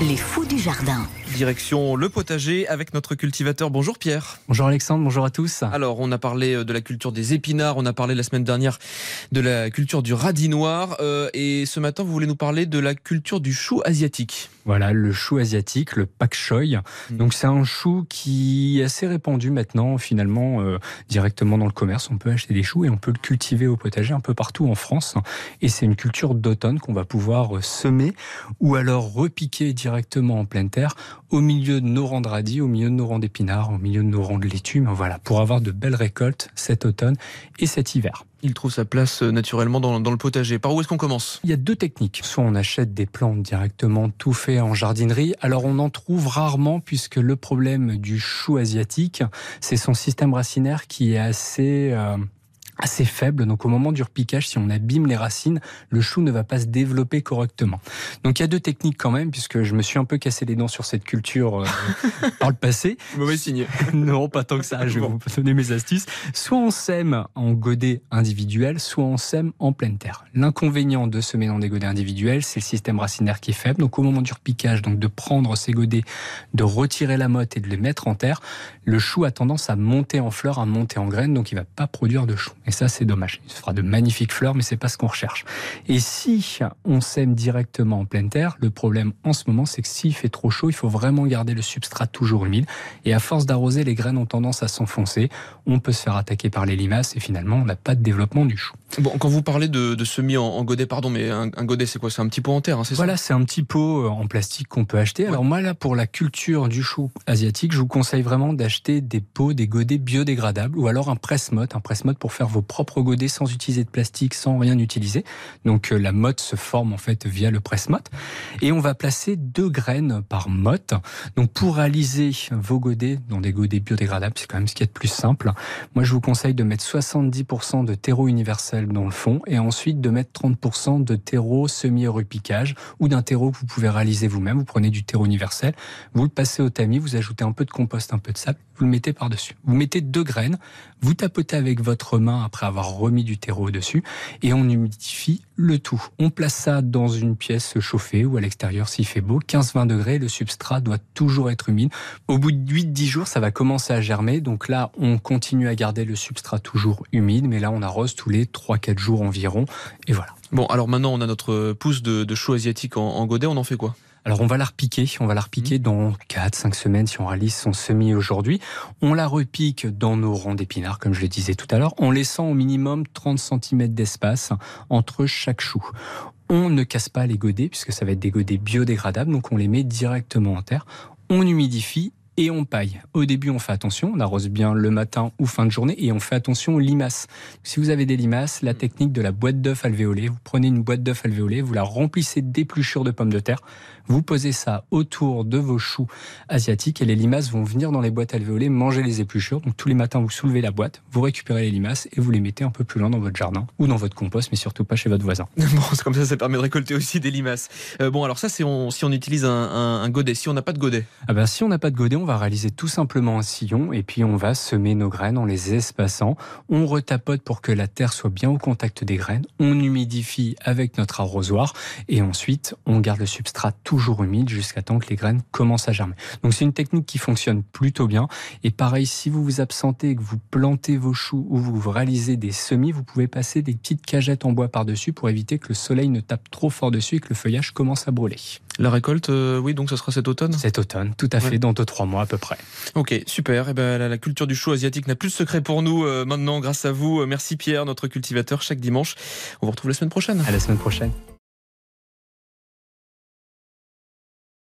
Les fous du jardin. Direction le potager avec notre cultivateur. Bonjour Pierre. Bonjour Alexandre, bonjour à tous. Alors, on a parlé euh, de la culture des épinards, on a parlé la semaine dernière de la culture du radis noir, euh, et ce matin, vous voulez nous parler de la culture du chou asiatique. Voilà, le chou asiatique, le pak choi. Mm. Donc c'est un chou qui est assez répandu maintenant, finalement, euh, directement dans le commerce. On peut acheter des choux et on peut le cultiver au potager un peu partout en France. Et c'est une culture d'automne qu'on va pouvoir semer ou alors repiquer directement en pleine terre au milieu de nos rangs de radis, au milieu de nos rangs d'épinards, au milieu de nos rangs de laitue. Mais Voilà, pour avoir de belles récoltes cet automne et cet hiver. Il trouve sa place euh, naturellement dans, dans le potager. Par où est-ce qu'on commence? Il y a deux techniques. Soit on achète des plantes directement tout fait en jardinerie. Alors on en trouve rarement puisque le problème du chou asiatique, c'est son système racinaire qui est assez... euh, assez faible, donc au moment du repiquage, si on abîme les racines, le chou ne va pas se développer correctement. Donc il y a deux techniques quand même, puisque je me suis un peu cassé les dents sur cette culture euh, par le passé. Mauvais signe. non, pas tant que ça, je vais Bon. vous donner mes astuces. Soit on sème en godet individuel, soit on sème en pleine terre. L'inconvénient de semer dans des godets individuels, c'est le système racinaire qui est faible. Donc au moment du repiquage, donc de prendre ces godets, de retirer la motte et de les mettre en terre, le chou a tendance à monter en fleurs, à monter en graines, donc il va pas produire de chou. Et ça, c'est dommage. Il fera de magnifiques fleurs, mais c'est pas ce qu'on recherche. Et si on sème directement en pleine terre, le problème en ce moment, c'est que s'il fait trop chaud, il faut vraiment garder le substrat toujours humide. Et à force d'arroser, les graines ont tendance à s'enfoncer. On peut se faire attaquer par les limaces et finalement, on n'a pas de développement du chou. Bon, quand vous parlez de, de semis en, en godet, pardon, mais un, un godet, c'est quoi? C'est un petit pot en terre, hein, c'est Voilà, c'est un petit pot euh, en plastique qu'on peut acheter. Alors moi, là, pour la culture du chou asiatique, je vous conseille vraiment d'acheter des pots, des godets biodégradables ou alors un presse-motte, un presse-motte pour faire vos propres godets sans utiliser de plastique, sans rien utiliser. Donc euh, la motte se forme en fait via le presse-motte. Et on va placer deux graines par motte. Donc pour réaliser vos godets dans des godets biodégradables, c'est quand même ce qui est de plus simple. Moi, je vous conseille de mettre 70% de terreau universel dans le fond et ensuite de mettre 30% de terreau semi-repiquage ou d'un terreau que vous pouvez réaliser vous-même. Vous prenez du terreau universel, vous le passez au tamis, vous ajoutez un peu de compost, un peu de sable, vous le mettez par-dessus. Vous mettez deux graines, vous tapotez avec votre main après avoir remis du terreau au-dessus et on humidifie le tout. On place ça dans une pièce chauffée ou à l'extérieur s'il fait beau, 15-20 degrés, le substrat doit toujours être humide. Au bout de 8-10 jours, ça va commencer à germer. Donc là, on continue à garder le substrat toujours humide, mais là, on arrose tous les 3-4 jours environ. Et voilà. Bon, alors maintenant, on a notre pousse de, chou asiatique en godet, on en fait quoi? Alors on va la repiquer, on va la repiquer dans 4-5 semaines si on réalise son semis aujourd'hui. On la repique dans nos rangs d'épinards, comme je le disais tout à l'heure, en laissant au minimum 30 cm d'espace entre chaque chou. On ne casse pas les godets, puisque ça va être des godets biodégradables, donc on les met directement en terre. On humidifie et on paille. Au début, on fait attention, on arrose bien le matin ou fin de journée et on fait attention aux limaces. Si vous avez des limaces, la technique de la boîte d'œufs alvéolée, vous prenez une boîte d'œufs alvéolée, vous la remplissez d'épluchures de pommes de terre, vous posez ça autour de vos choux asiatiques et les limaces vont venir dans les boîtes alvéolées manger les épluchures. Donc tous les matins, vous soulevez la boîte, vous récupérez les limaces et vous les mettez un peu plus loin dans votre jardin ou dans votre compost, mais surtout pas chez votre voisin. Bon, comme ça, ça permet de récolter aussi des limaces. Euh, bon, alors ça, c'est on- si on utilise un, un- un godet. Si on n'a pas de godet, Ah ben, si on n'a pas de godet, on va réaliser tout simplement un sillon et puis on va semer nos graines en les espaçant. On retapote pour que la terre soit bien au contact des graines. On humidifie avec notre arrosoir et ensuite on garde le substrat toujours humide jusqu'à temps que les graines commencent à germer. Donc c'est une technique qui fonctionne plutôt bien. Et pareil, si vous vous absentez et que vous plantez vos choux ou vous réalisez des semis, vous pouvez passer des petites cagettes en bois par-dessus pour éviter que le soleil ne tape trop fort dessus et que le feuillage commence à brûler. La récolte, euh, oui, donc ça sera cet automne? Cet automne, tout à fait, Ouais. dans deux, trois mois à peu près. Ok, super. Et ben, la, la culture du chou asiatique n'a plus de secret pour nous euh, maintenant, grâce à vous. Euh, Merci Pierre, notre cultivateur, chaque dimanche. On vous retrouve la semaine prochaine. À la semaine prochaine.